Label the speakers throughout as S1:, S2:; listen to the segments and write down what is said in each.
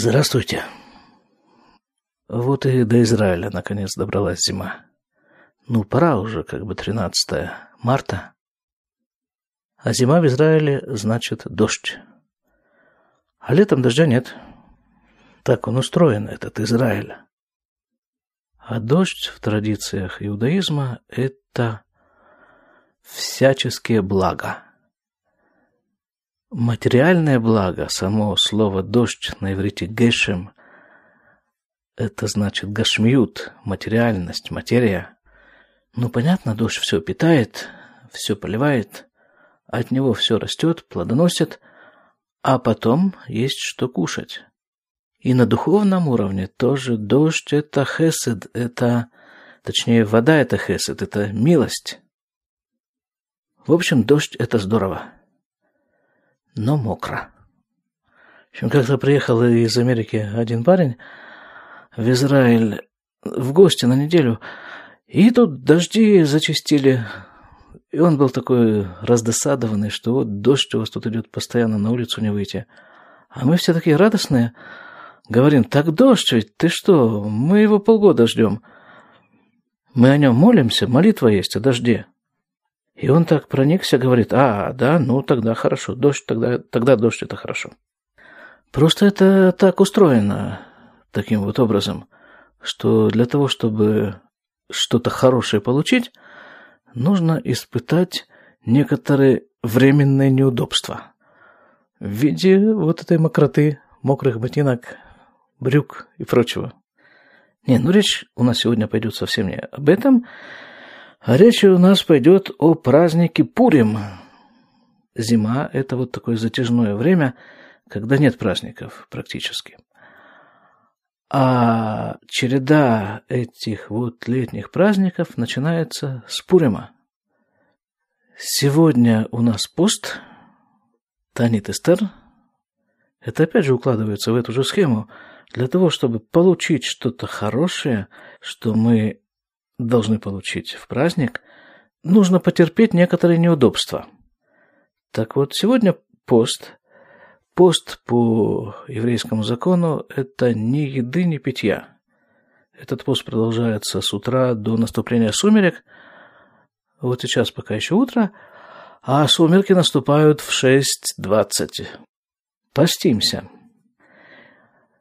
S1: Здравствуйте. Вот и до Израиля наконец добралась зима. Ну, пора уже, как бы 13 марта. А зима в Израиле значит дождь. А летом дождя нет. Так он устроен, этот Израиль. А дождь в традициях иудаизма – это всяческие блага. Материальное благо, само слово «дождь» на иврите «гешем» – это значит гашмиют, материальность, материя. Ну, понятно, дождь все питает, все поливает, от него все растет, плодоносит, а потом есть что кушать. И на духовном уровне тоже дождь – это хесед, это, точнее, вода – это хесед, это милость. В общем, дождь – это здорово, но мокро. В общем, как-то приехал из Америки один парень в Израиль в гости на неделю, и тут дожди зачастили, и он был такой раздосадованный, что вот дождь у вас тут идет постоянно, на улицу не выйти. А мы все такие радостные. Говорим, так дождь ведь, ты что, мы его полгода ждем. Мы о нем молимся, молитва есть о дожде. И он так проникся, говорит, а, да, ну тогда хорошо, дождь, тогда, тогда дождь это хорошо. Просто это так устроено, таким вот образом, что для того, чтобы что-то хорошее получить, нужно испытать некоторые временные неудобства в виде вот этой мокроты, мокрых ботинок, брюк и прочего. Не, ну речь у нас сегодня пойдет совсем не об этом, а речь у нас пойдет о празднике Пурим. Зима – это вот такое затяжное время, когда нет праздников практически. А череда этих вот летних праздников начинается с Пурима. Сегодня у нас пост, Танит Эстер. Это опять же укладывается в эту же схему. Для того, чтобы получить что-то хорошее, что мы должны получить в праздник, нужно потерпеть некоторые неудобства. Так вот, сегодня пост, Пост по еврейскому закону – это ни еды, ни питья. Этот пост продолжается с утра до наступления сумерек. Вот сейчас пока еще утро, а сумерки наступают в 6.20. Постимся.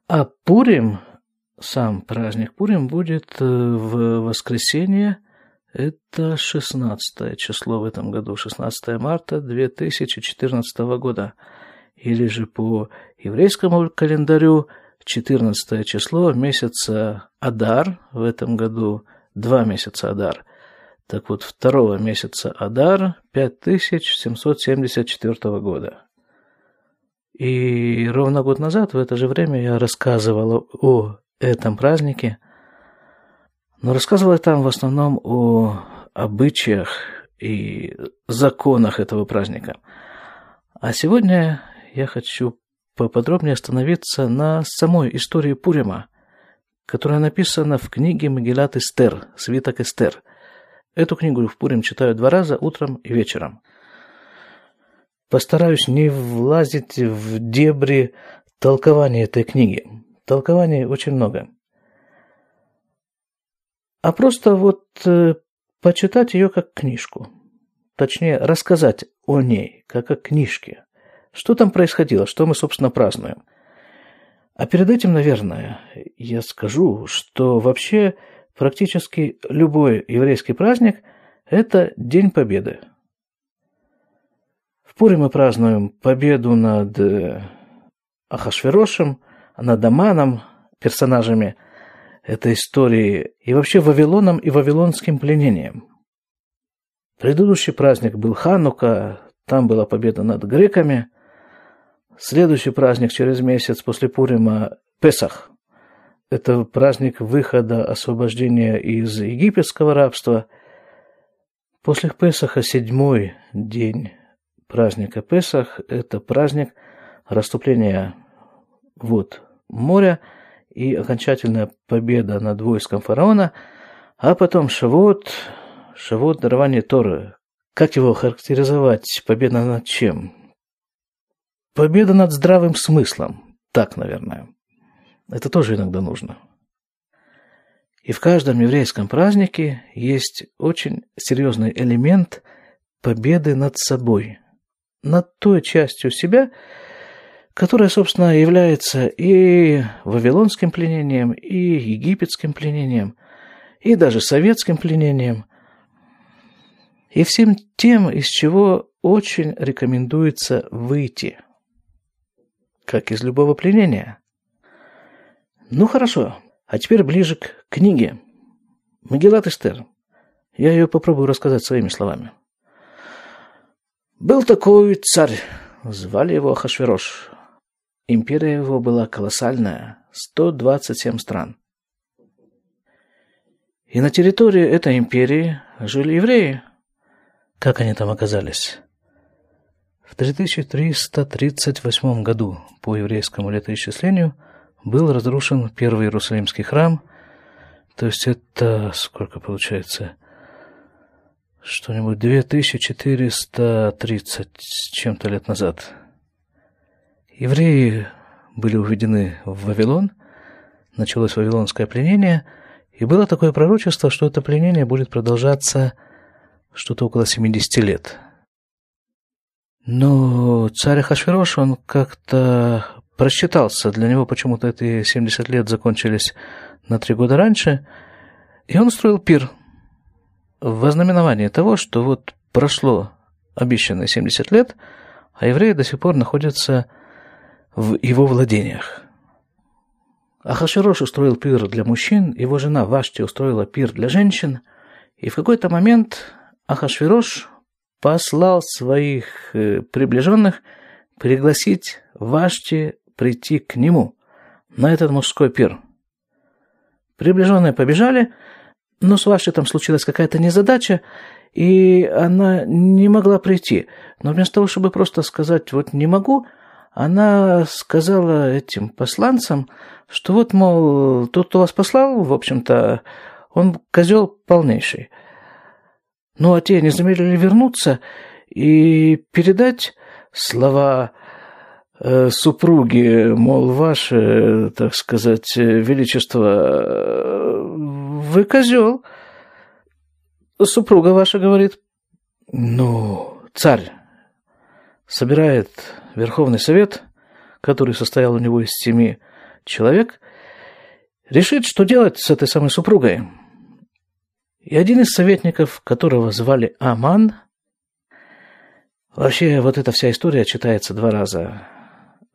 S1: А Пурим, сам праздник Пурим, будет э, в воскресенье, это 16 число в этом году, 16 марта 2014 года – или же по еврейскому календарю 14 число месяца Адар, в этом году два месяца Адар. Так вот, второго месяца Адар 5774 года. И ровно год назад, в это же время, я рассказывал о этом празднике, но рассказывал я там в основном о обычаях и законах этого праздника. А сегодня я хочу поподробнее остановиться на самой истории Пурима, которая написана в книге Магеллат Эстер, Свиток Эстер. Эту книгу в Пурим читаю два раза, утром и вечером. Постараюсь не влазить в дебри толкования этой книги. Толкований очень много. А просто вот э, почитать ее как книжку. Точнее, рассказать о ней, как о книжке. Что там происходило? Что мы, собственно, празднуем? А перед этим, наверное, я скажу, что вообще практически любой еврейский праздник – это День Победы. В Пуре мы празднуем победу над э, Ахашверошем, над Аманом, персонажами этой истории, и вообще Вавилоном и вавилонским пленением. Предыдущий праздник был Ханука, там была победа над греками – Следующий праздник через месяц после Пурима – Песах. Это праздник выхода, освобождения из египетского рабства. После Песаха седьмой день праздника Песах – это праздник расступления вод моря и окончательная победа над войском фараона, а потом Шавот, Шавот – дарование Торы. Как его характеризовать? Победа над чем? Победа над здравым смыслом. Так, наверное. Это тоже иногда нужно. И в каждом еврейском празднике есть очень серьезный элемент победы над собой, над той частью себя, которая, собственно, является и вавилонским пленением, и египетским пленением, и даже советским пленением, и всем тем, из чего очень рекомендуется выйти, как из любого пленения. Ну хорошо, а теперь ближе к книге. Магеллат Эстер. Я ее попробую рассказать своими словами. Был такой царь, звали его Хашвирош. Империя его была колоссальная, 127 стран. И на территории этой империи жили евреи. Как они там оказались? В 3338 году по еврейскому летоисчислению был разрушен первый Иерусалимский храм, то есть это сколько получается? Что-нибудь 2430 с чем-то лет назад – Евреи были уведены в Вавилон, началось вавилонское пленение, и было такое пророчество, что это пленение будет продолжаться что-то около 70 лет. Но царь Хашвирош, он как-то просчитался. Для него почему-то эти 70 лет закончились на три года раньше. И он устроил пир в вознаменование того, что вот прошло обещанные 70 лет, а евреи до сих пор находятся в его владениях. Ахаширош устроил пир для мужчин, его жена Вашти устроила пир для женщин, и в какой-то момент Ахашвирош послал своих э, приближенных пригласить Вашти прийти к нему на этот мужской пир. Приближенные побежали, но с Вашти там случилась какая-то незадача, и она не могла прийти. Но вместо того, чтобы просто сказать «вот не могу», она сказала этим посланцам, что вот, мол, тот, кто вас послал, в общем-то, он козел полнейший. Ну, а те не замедлили вернуться и передать слова э, супруги, мол, ваше, так сказать, величество, э, вы козел. Супруга ваша говорит, ну, царь собирает Верховный Совет, который состоял у него из семи человек, решит, что делать с этой самой супругой. И один из советников, которого звали Аман, вообще вот эта вся история читается два раза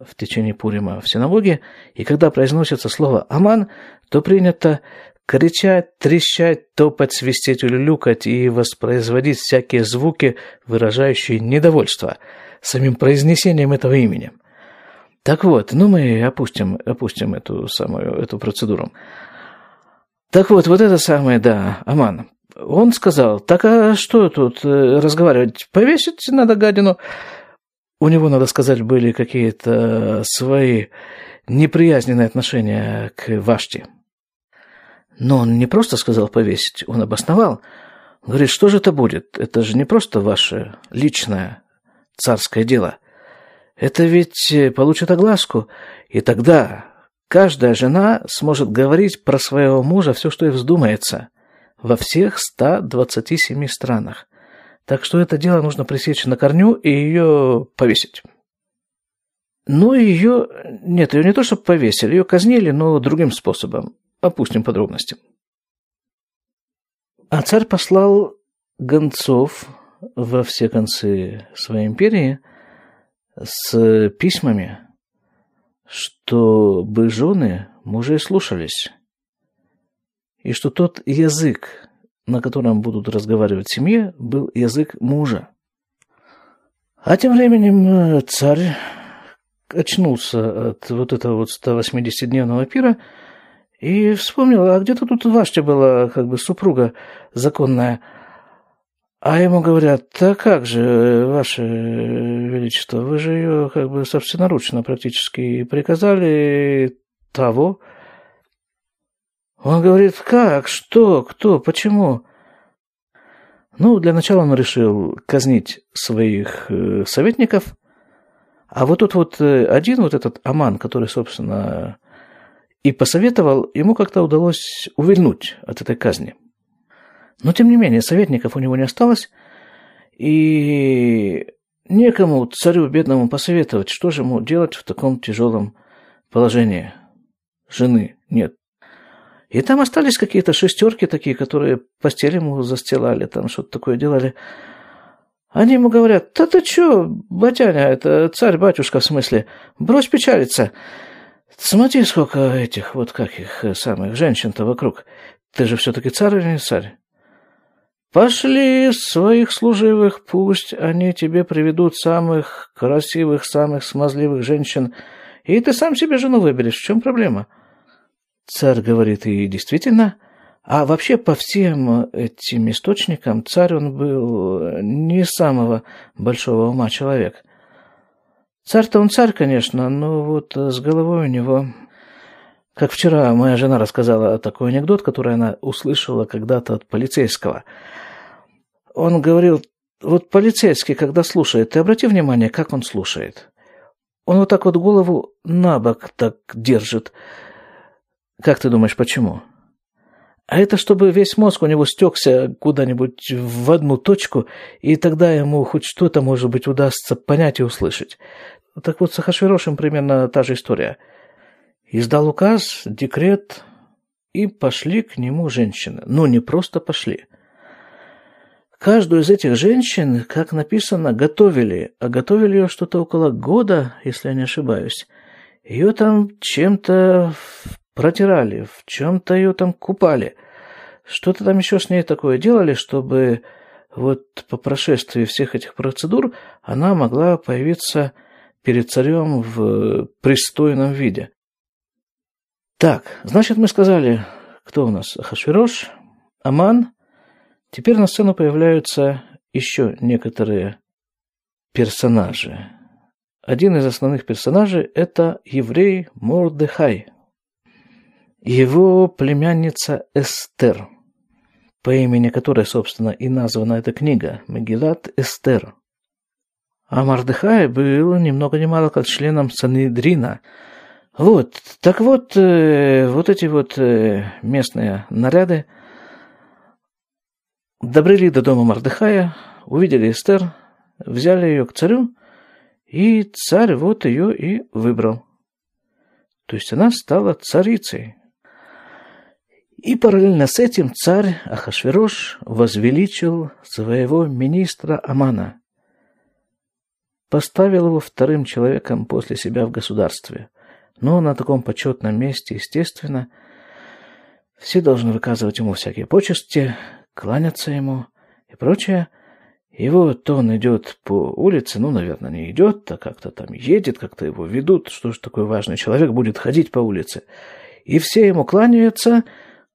S1: в течение Пурима в синагоге, и когда произносится слово «Аман», то принято кричать, трещать, топать, свистеть, улюлюкать и воспроизводить всякие звуки, выражающие недовольство – самим произнесением этого имени. Так вот, ну мы опустим, опустим эту самую, эту процедуру. Так вот, вот это самое, да, Аман. Он сказал, так а что тут э, разговаривать? Повесить надо гадину. У него, надо сказать, были какие-то свои неприязненные отношения к Ваште. Но он не просто сказал повесить, он обосновал. Говорит, что же это будет? Это же не просто ваше личное царское дело. Это ведь э, получит огласку, и тогда каждая жена сможет говорить про своего мужа все, что ей вздумается, во всех 127 странах. Так что это дело нужно пресечь на корню и ее повесить. Ну, ее... Нет, ее не то, чтобы повесили, ее казнили, но другим способом. Опустим подробности. А царь послал гонцов во все концы своей империи с письмами, чтобы жены мужей слушались, и что тот язык, на котором будут разговаривать в семье, был язык мужа. А тем временем э, царь очнулся от вот этого вот 180-дневного пира и вспомнил, а где-то тут Ваштя была как бы супруга законная – а ему говорят, да как же, Ваше Величество, вы же ее как бы собственноручно практически приказали того. Он говорит, как, что, кто, почему? Ну, для начала он решил казнить своих э, советников, а вот тут вот э, один вот этот Аман, который, собственно, и посоветовал, ему как-то удалось увильнуть от этой казни. Но, тем не менее, советников у него не осталось, и некому царю бедному посоветовать, что же ему делать в таком тяжелом положении. Жены нет. И там остались какие-то шестерки такие, которые постель ему застилали, там что-то такое делали. Они ему говорят, да ты чё, батяня, это царь-батюшка в смысле, брось печалиться. Смотри, сколько этих, вот как их самых, женщин-то вокруг. Ты же все-таки царь или не царь? Пошли своих служивых, пусть они тебе приведут самых красивых, самых смазливых женщин, и ты сам себе жену выберешь. В чем проблема? Царь говорит, и действительно, а вообще по всем этим источникам царь он был не самого большого ума человек. Царь-то он царь, конечно, но вот с головой у него... Как вчера моя жена рассказала такой анекдот, который она услышала когда-то от полицейского. Он говорил, вот полицейский, когда слушает, ты обрати внимание, как он слушает. Он вот так вот голову на бок так держит. Как ты думаешь, почему? А это чтобы весь мозг у него стекся куда-нибудь в одну точку, и тогда ему хоть что-то, может быть, удастся понять и услышать. Так вот, с Ахашвирошем примерно та же история. Издал указ, декрет, и пошли к нему женщины. Но не просто пошли. Каждую из этих женщин, как написано, готовили, а готовили ее что-то около года, если я не ошибаюсь. Ее там чем-то протирали, в чем-то ее там купали. Что-то там еще с ней такое делали, чтобы вот по прошествии всех этих процедур она могла появиться перед царем в пристойном виде. Так, значит, мы сказали, кто у нас? Хашвирош, Аман. Теперь на сцену появляются еще некоторые персонажи. Один из основных персонажей – это еврей Мордехай, его племянница Эстер, по имени которой, собственно, и названа эта книга Мегилат Эстер. А Мардыхай был ни много ни мало как членом Санедрина. Вот, так вот, э, вот эти вот э, местные наряды добрели до дома Мардыхая, увидели Эстер, взяли ее к царю, и царь вот ее и выбрал. То есть она стала царицей. И параллельно с этим царь Ахашверош возвеличил своего министра Амана, поставил его вторым человеком после себя в государстве. Но на таком почетном месте, естественно, все должны выказывать ему всякие почести, кланяться ему и прочее. И вот он идет по улице, ну, наверное, не идет, а как-то там едет, как-то его ведут, что же такой важный человек будет ходить по улице. И все ему кланяются,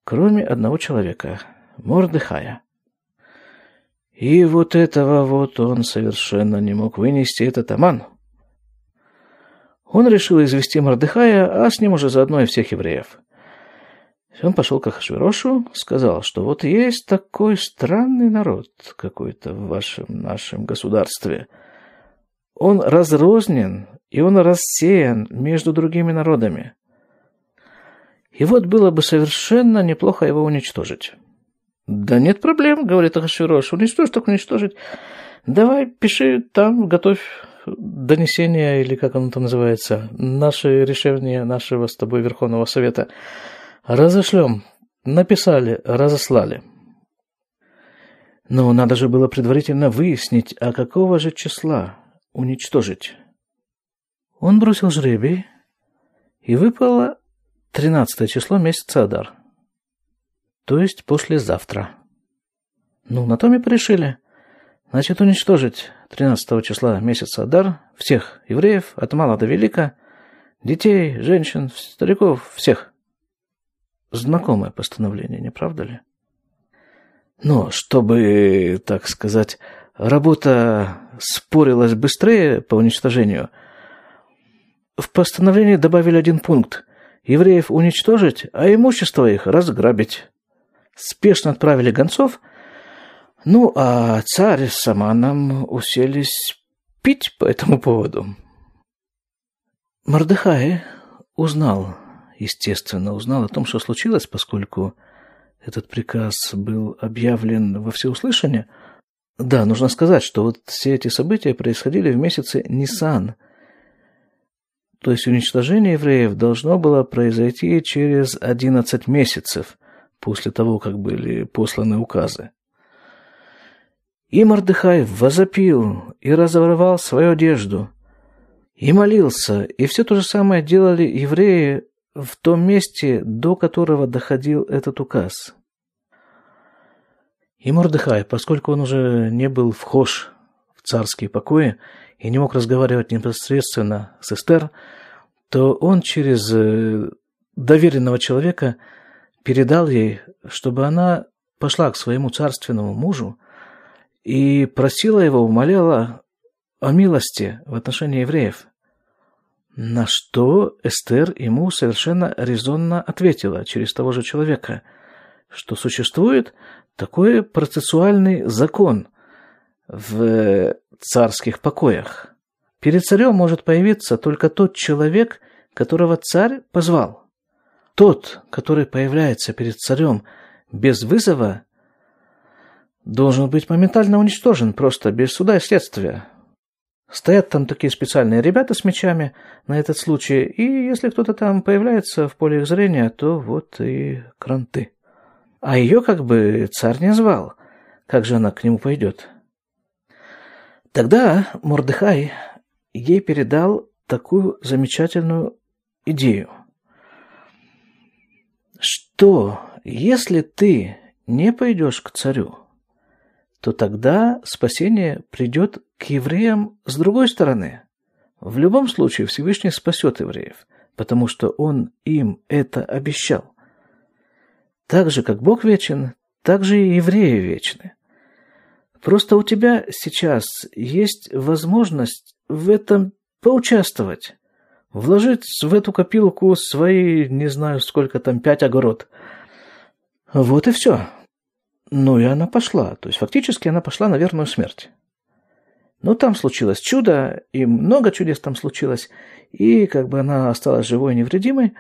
S1: кроме одного человека – Мордыхая. И вот этого вот он совершенно не мог вынести, этот Аман. Он решил извести Мордыхая, а с ним уже заодно и всех евреев. Он пошел к Ахашвирошу, сказал, что вот есть такой странный народ какой-то в вашем нашем государстве. Он разрознен, и он рассеян между другими народами. И вот было бы совершенно неплохо его уничтожить. Да нет проблем, говорит Ахашвирош, уничтожь, так уничтожить. Давай, пиши там, готовь донесение, или как оно там называется, наше решение нашего с тобой Верховного Совета. Разошлем. Написали, разослали. Но надо же было предварительно выяснить, а какого же числа уничтожить. Он бросил жребий, и выпало 13 число месяца Адар. То есть послезавтра. Ну, на том и порешили. Значит, уничтожить 13 числа месяца Адар всех евреев, от мала до велика, детей, женщин, стариков, всех. Знакомое постановление, не правда ли? Но чтобы, так сказать, работа спорилась быстрее по уничтожению, в постановлении добавили один пункт евреев уничтожить, а имущество их разграбить. Спешно отправили гонцов, ну а царь с Аманом уселись пить по этому поводу. Мордыхай узнал естественно, узнал о том, что случилось, поскольку этот приказ был объявлен во всеуслышание. Да, нужно сказать, что вот все эти события происходили в месяце Нисан. То есть уничтожение евреев должно было произойти через 11 месяцев после того, как были посланы указы. И Мордыхай возопил и разорвал свою одежду, и молился, и все то же самое делали евреи в том месте, до которого доходил этот указ. И Мордыхай, поскольку он уже не был вхож в царские покои и не мог разговаривать непосредственно с Эстер, то он через э, доверенного человека передал ей, чтобы она пошла к своему царственному мужу и просила его, умоляла о милости в отношении евреев. На что Эстер ему совершенно резонно ответила через того же человека, что существует такой процессуальный закон в царских покоях. Перед царем может появиться только тот человек, которого царь позвал. Тот, который появляется перед царем без вызова, должен быть моментально уничтожен, просто без суда и следствия. Стоят там такие специальные ребята с мечами на этот случай, и если кто-то там появляется в поле их зрения, то вот и кранты. А ее как бы царь не звал. Как же она к нему пойдет? Тогда Мордыхай ей передал такую замечательную идею. Что, если ты не пойдешь к царю, то тогда спасение придет к евреям с другой стороны. В любом случае Всевышний спасет евреев, потому что Он им это обещал. Так же, как Бог вечен, так же и евреи вечны. Просто у тебя сейчас есть возможность в этом поучаствовать, вложить в эту копилку свои, не знаю, сколько там, пять огород. Вот и все. Ну и она пошла. То есть фактически она пошла на верную смерть. Но там случилось чудо, и много чудес там случилось, и как бы она осталась живой и невредимой.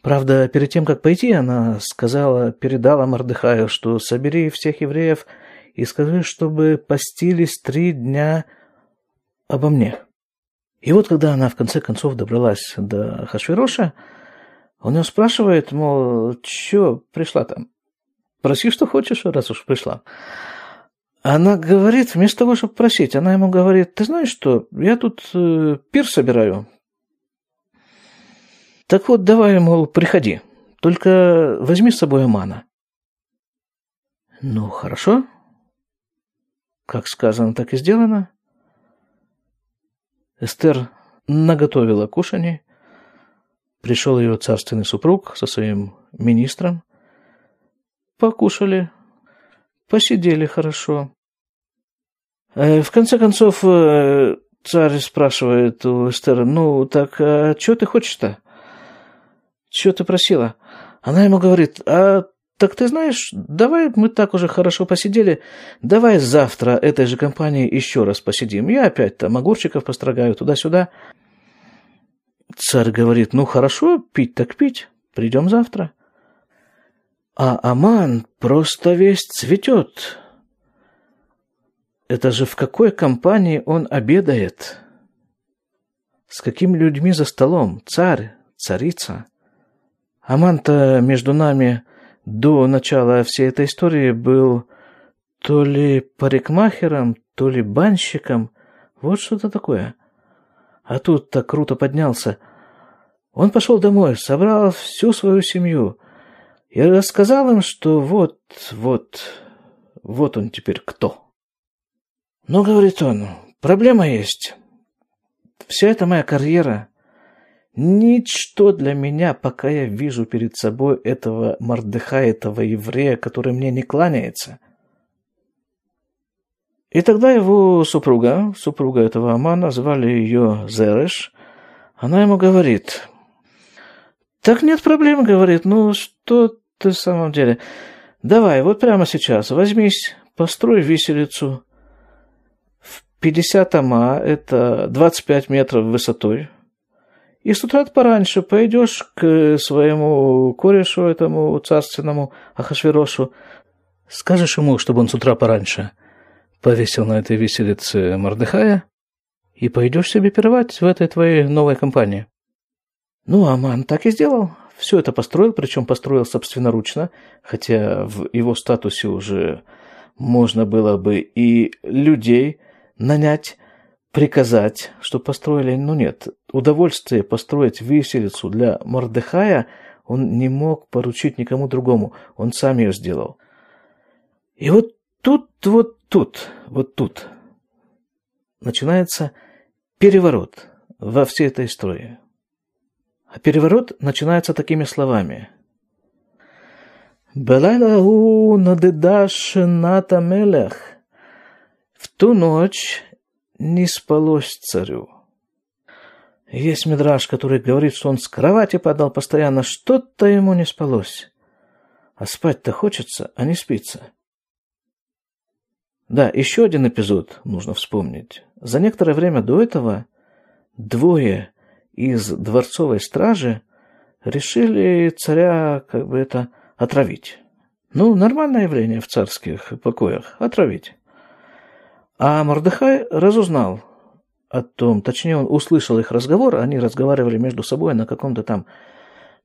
S1: Правда, перед тем, как пойти, она сказала, передала Мордыхаю, что собери всех евреев и скажи, чтобы постились три дня обо мне. И вот когда она в конце концов добралась до Хашвироша, он ее спрашивает, мол, что пришла там? Проси, что хочешь, раз уж пришла. Она говорит, вместо того, чтобы просить, она ему говорит, ты знаешь что, я тут э, пир собираю. Так вот, давай, мол, приходи, только возьми с собой Амана. Ну, хорошо. Как сказано, так и сделано. Эстер наготовила кушанье. Пришел ее царственный супруг со своим министром – покушали, посидели хорошо. Э, в конце концов, э, царь спрашивает у Эстера, ну, так а что ты хочешь-то? Что ты просила? Она ему говорит, а так ты знаешь, давай мы так уже хорошо посидели, давай завтра этой же компанией еще раз посидим. Я опять там огурчиков построгаю туда-сюда. Царь говорит, ну хорошо, пить так пить, придем завтра. А Аман просто весь цветет. Это же в какой компании он обедает? С какими людьми за столом? Царь, царица. Аман-то между нами до начала всей этой истории был то ли парикмахером, то ли банщиком. Вот что-то такое. А тут так круто поднялся. Он пошел домой, собрал всю свою семью – и рассказал им, что вот, вот, вот он теперь кто. Но, говорит он, проблема есть. Вся эта моя карьера – ничто для меня, пока я вижу перед собой этого Мордыха, этого еврея, который мне не кланяется. И тогда его супруга, супруга этого Амана, звали ее Зереш, она ему говорит, «Так нет проблем, — говорит, — ну что ты в самом деле... Давай, вот прямо сейчас возьмись, построй виселицу. В 50 ама, это 25 метров высотой. И с утра пораньше пойдешь к своему корешу этому царственному Ахашверошу, скажешь ему, чтобы он с утра пораньше повесил на этой виселице Мордыхая, и пойдешь себе пировать в этой твоей новой компании. Ну, Аман так и сделал. Все это построил, причем построил собственноручно, хотя в его статусе уже можно было бы и людей нанять, приказать, что построили, но нет. Удовольствие построить виселицу для Мордыхая он не мог поручить никому другому, он сам ее сделал. И вот тут, вот тут, вот тут начинается переворот во всей этой истории. Переворот начинается такими словами. «Белайлаху надедаш ната мелех». В ту ночь не спалось царю. Есть мидраж, который говорит, что он с кровати падал постоянно, что-то ему не спалось. А спать-то хочется, а не спится. Да, еще один эпизод нужно вспомнить. За некоторое время до этого двое из дворцовой стражи решили царя как бы это отравить. Ну, нормальное явление в царских покоях – отравить. А Мордыхай разузнал о том, точнее, он услышал их разговор, они разговаривали между собой на каком-то там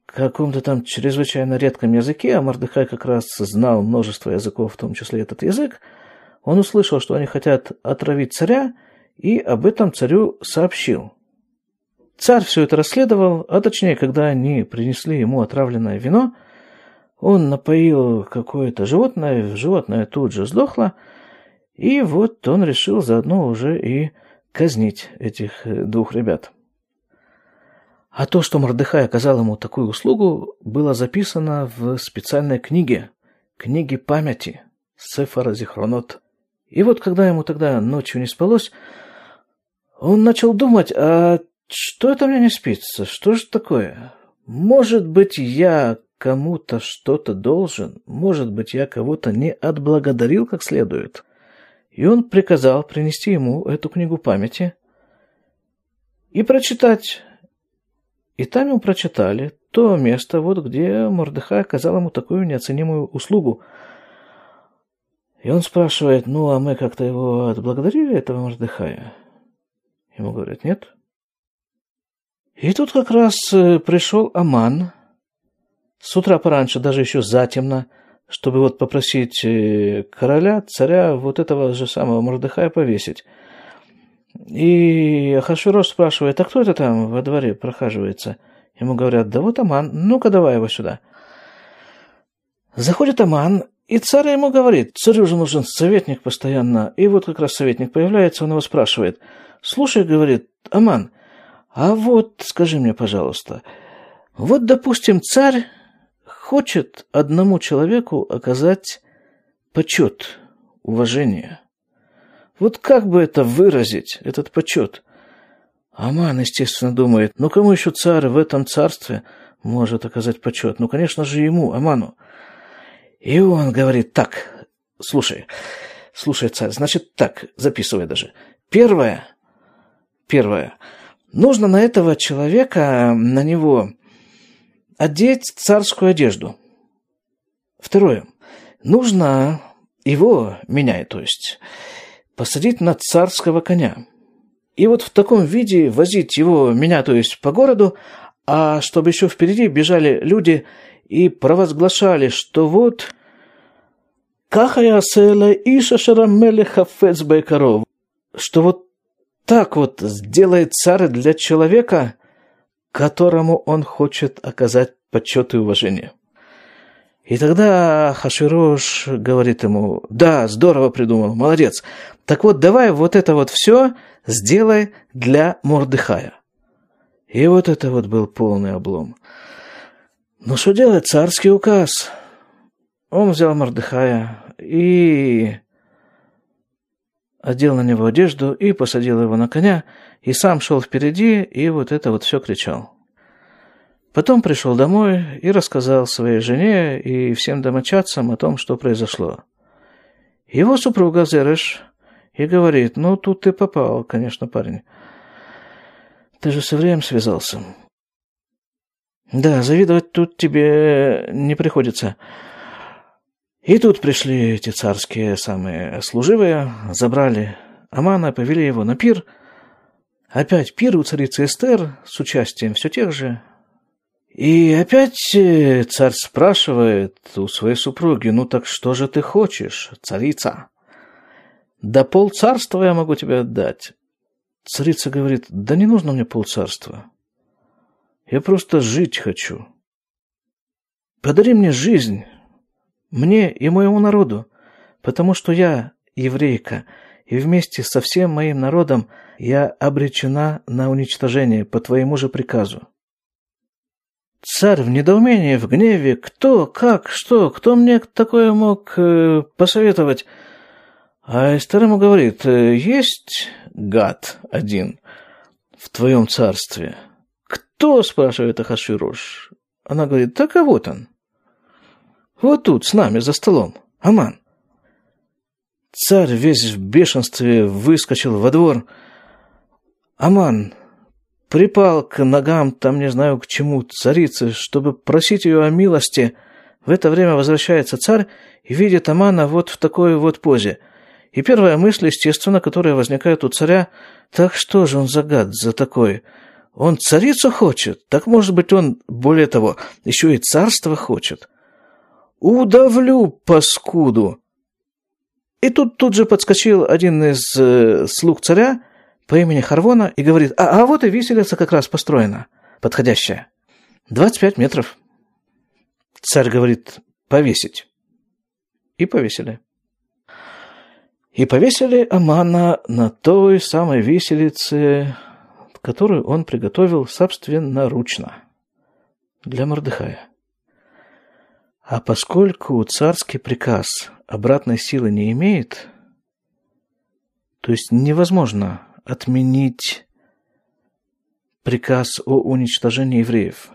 S1: каком-то там чрезвычайно редком языке, а Мордыхай как раз знал множество языков, в том числе этот язык. Он услышал, что они хотят отравить царя, и об этом царю сообщил. Царь все это расследовал, а точнее, когда они принесли ему отравленное вино, он напоил какое-то животное, животное тут же сдохло, и вот он решил заодно уже и казнить этих двух ребят. А то, что Мордыхай оказал ему такую услугу, было записано в специальной книге, книге памяти, Сефара Зихронот. И вот когда ему тогда ночью не спалось, он начал думать, а что это мне не спится? Что же такое? Может быть, я кому-то что-то должен? Может быть, я кого-то не отблагодарил как следует? И он приказал принести ему эту книгу памяти и прочитать. И там ему прочитали то место, вот где Мордыхай оказал ему такую неоценимую услугу. И он спрашивает, ну, а мы как-то его отблагодарили, этого Мордыхая? Ему говорят, нет. И тут как раз э, пришел Аман, с утра пораньше, даже еще затемно, чтобы вот попросить э, короля, царя, вот этого же самого Мордыхая повесить. И Ахашвирош спрашивает, а кто это там во дворе прохаживается? Ему говорят, да вот Аман, ну-ка давай его сюда. Заходит Аман, и царь ему говорит, царю же нужен советник постоянно. И вот как раз советник появляется, он его спрашивает, слушай, говорит, Аман, а вот скажи мне, пожалуйста, вот, допустим, царь хочет одному человеку оказать почет, уважение. Вот как бы это выразить, этот почет? Аман, естественно, думает, ну кому еще царь в этом царстве может оказать почет? Ну, конечно же, ему, Аману. И он говорит, так, слушай, слушай, царь, значит так, записывай даже. Первое, первое – Нужно на этого человека, на него, одеть царскую одежду. Второе. Нужно его, меня, то есть, посадить на царского коня. И вот в таком виде возить его, меня, то есть, по городу, а чтобы еще впереди бежали люди и провозглашали, что вот «Кахая села иша шарамеле хафец байкаров», что вот так вот сделает царь для человека, которому он хочет оказать почет и уважение. И тогда Хаширош говорит ему, да, здорово придумал, молодец. Так вот, давай вот это вот все сделай для Мордыхая. И вот это вот был полный облом. Ну что делать, царский указ. Он взял Мордыхая и одел на него одежду и посадил его на коня, и сам шел впереди, и вот это вот все кричал. Потом пришел домой и рассказал своей жене и всем домочадцам о том, что произошло. Его супруга Зереш и говорит, ну тут ты попал, конечно, парень. Ты же с евреем связался. Да, завидовать тут тебе не приходится. И тут пришли эти царские самые служивые, забрали Амана, повели его на пир. Опять пир у царицы Эстер с участием все тех же. И опять э, царь спрашивает у своей супруги, ну так что же ты хочешь, царица? Да пол царства я могу тебе отдать. Царица говорит, да не нужно мне пол царства. Я просто жить хочу. Подари мне жизнь, мне и моему народу, потому что я еврейка, и вместе со всем моим народом я обречена на уничтожение по твоему же приказу. Царь в недоумении, в гневе, кто, как, что, кто мне такое мог э, посоветовать? А Эстер ему говорит, «Э, есть гад один в твоем царстве – «Кто?» – спрашивает Ахашвирош. Она говорит, так а вот он. Вот тут, с нами, за столом. Аман. Царь весь в бешенстве выскочил во двор. Аман припал к ногам, там не знаю к чему, царицы, чтобы просить ее о милости. В это время возвращается царь и видит Амана вот в такой вот позе. И первая мысль, естественно, которая возникает у царя, так что же он за гад, за такой? Он царицу хочет, так может быть он, более того, еще и царство хочет. Удавлю паскуду. И тут тут же подскочил один из э, слуг царя по имени Харвона и говорит, а, а вот и виселица как раз построена, подходящая. 25 метров. Царь говорит, повесить. И повесили. И повесили Амана на той самой виселице, которую он приготовил собственноручно для Мордыхая. А поскольку царский приказ обратной силы не имеет, то есть невозможно отменить приказ о уничтожении евреев,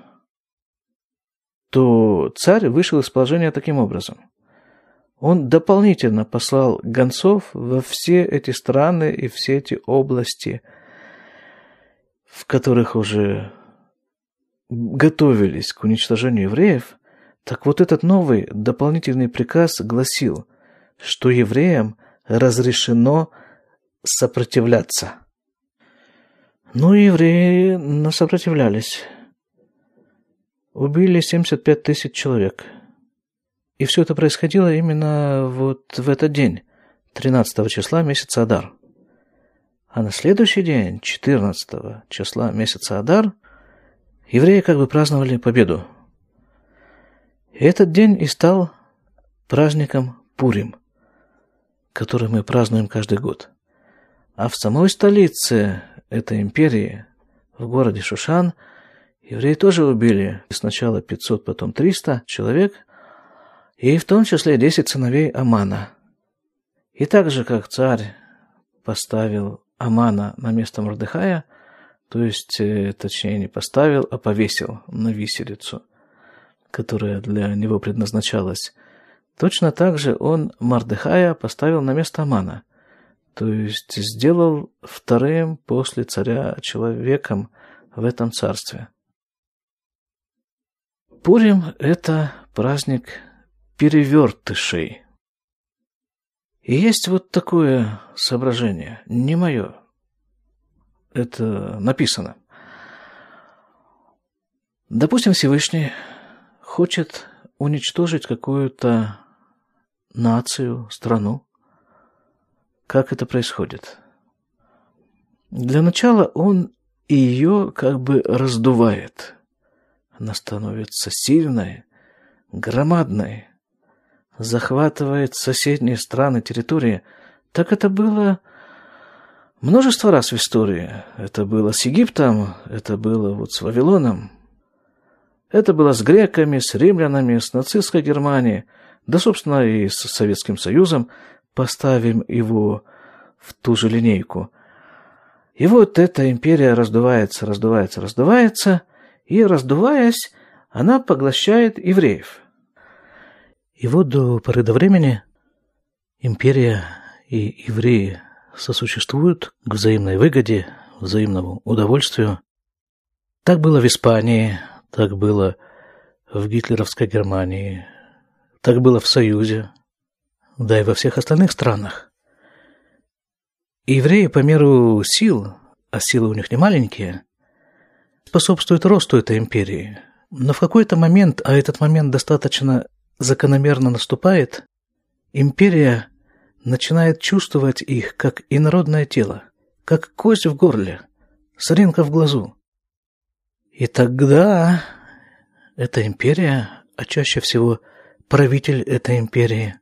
S1: то царь вышел из положения таким образом. Он дополнительно послал гонцов во все эти страны и все эти области – в которых уже готовились к уничтожению евреев, так вот этот новый дополнительный приказ гласил, что евреям разрешено сопротивляться. Ну, евреи насопротивлялись. Убили 75 тысяч человек. И все это происходило именно вот в этот день, 13 числа месяца Адар. А на следующий день, 14 числа месяца Адар, евреи как бы праздновали победу. Этот день и стал праздником Пурим, который мы празднуем каждый год. А в самой столице этой империи, в городе Шушан, евреи тоже убили сначала 500, потом 300 человек, и в том числе 10 сыновей Амана. И так же, как царь поставил Амана на место Мордыхая, то есть, э, точнее, не поставил, а повесил на виселицу, которая для него предназначалась. Точно так же он Мордыхая поставил на место Амана, то есть сделал вторым после царя человеком в этом царстве. Пурим – это праздник перевертышей – и есть вот такое соображение, не мое. Это написано. Допустим, Всевышний хочет уничтожить какую-то нацию, страну. Как это происходит? Для начала он ее как бы раздувает. Она становится сильной, громадной, захватывает соседние страны, территории, так это было множество раз в истории. Это было с Египтом, это было вот с Вавилоном, это было с греками, с римлянами, с нацистской Германией, да, собственно, и с Советским Союзом, поставим его в ту же линейку. И вот эта империя раздувается, раздувается, раздувается, и, раздуваясь, она поглощает евреев – и вот до поры до времени империя и евреи сосуществуют к взаимной выгоде, взаимному удовольствию. Так было в Испании, Так было в гитлеровской Германии, так было в Союзе, да и во всех остальных странах. евреи по меру сил, а силы у них не маленькие, способствуют росту этой империи. Но в какой-то момент, а этот момент достаточно закономерно наступает, империя начинает чувствовать их как инородное тело, как кость в горле, соринка в глазу. И тогда эта империя, а чаще всего правитель этой империи,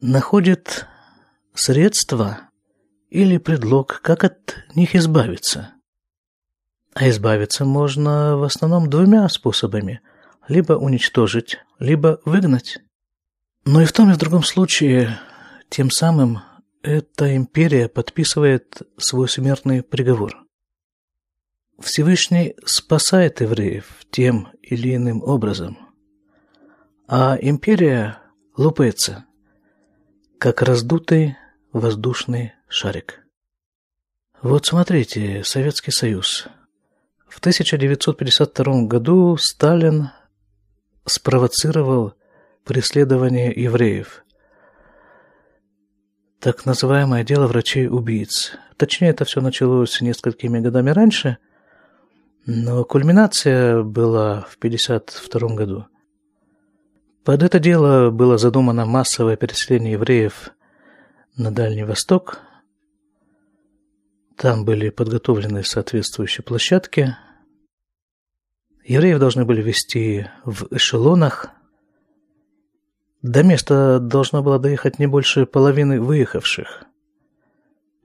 S1: находит средства или предлог, как от них избавиться. А избавиться можно в основном двумя способами – либо уничтожить, либо выгнать. Но и в том и в другом случае тем самым эта империя подписывает свой смертный приговор. Всевышний спасает евреев тем или иным образом, а империя лупается, как раздутый воздушный шарик. Вот смотрите, Советский Союз. В 1952 году Сталин спровоцировал преследование евреев – так называемое дело врачей-убийц. Точнее, это все началось несколькими годами раньше, но кульминация была в 1952 году. Под это дело было задумано массовое переселение евреев на Дальний Восток. Там были подготовлены соответствующие площадки. Евреев должны были вести в эшелонах – до места должно было доехать не больше половины выехавших,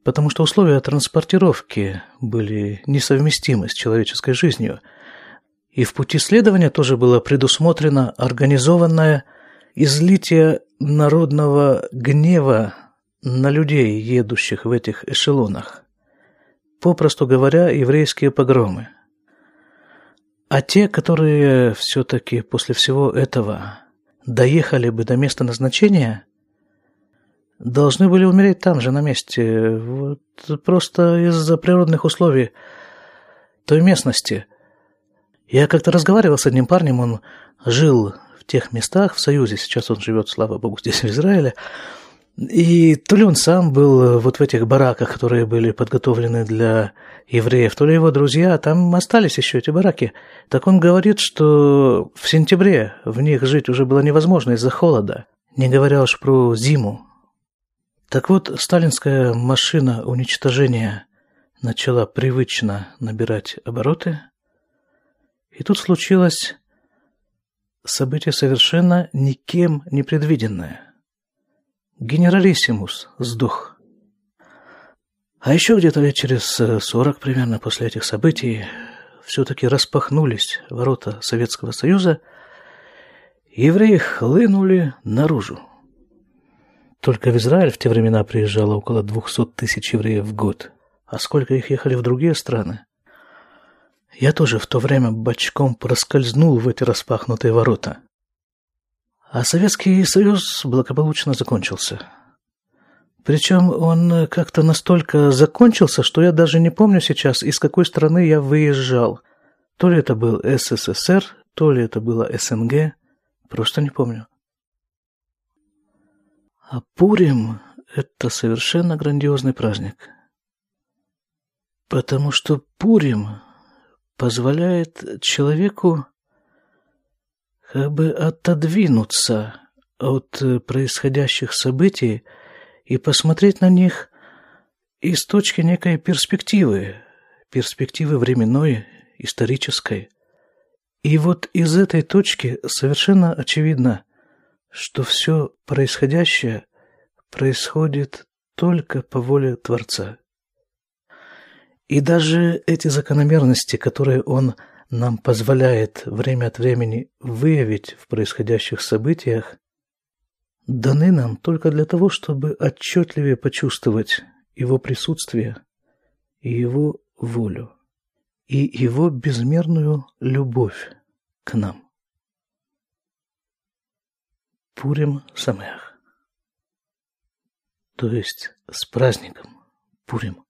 S1: потому что условия транспортировки были несовместимы с человеческой жизнью, и в пути следования тоже было предусмотрено организованное излитие народного гнева на людей, едущих в этих эшелонах. Попросту говоря, еврейские погромы. А те, которые все-таки после всего этого доехали бы до места назначения, должны были умереть там же, на месте. Вот просто из-за природных условий той местности. Я как-то разговаривал с одним парнем, он жил в тех местах в Союзе, сейчас он живет, слава богу, здесь, в Израиле. И то ли он сам был вот в этих бараках, которые были подготовлены для евреев, то ли его друзья, там остались еще эти бараки. Так он говорит, что в сентябре в них жить уже было невозможно из-за холода, не говоря уж про зиму. Так вот, сталинская машина уничтожения начала привычно набирать обороты, и тут случилось событие совершенно никем не предвиденное – генералиссимус сдох. А еще где-то лет через сорок примерно после этих событий все-таки распахнулись ворота Советского Союза, евреи хлынули наружу. Только в Израиль в те времена приезжало около двухсот тысяч евреев в год. А сколько их ехали в другие страны? Я тоже в то время бочком проскользнул в эти распахнутые ворота. А Советский Союз благополучно закончился. Причем он как-то настолько закончился, что я даже не помню сейчас, из какой страны я выезжал. То ли это был СССР, то ли это было СНГ, просто не помню. А Пурим – это совершенно грандиозный праздник. Потому что Пурим позволяет человеку как бы отодвинуться от происходящих событий и посмотреть на них из точки некой перспективы, перспективы временной, исторической. И вот из этой точки совершенно очевидно, что все происходящее происходит только по воле Творца. И даже эти закономерности, которые он нам позволяет время от времени выявить в происходящих событиях, даны нам только для того, чтобы отчетливее почувствовать его присутствие и его волю, и его безмерную любовь к нам. Пурим Самех. То есть с праздником Пурим.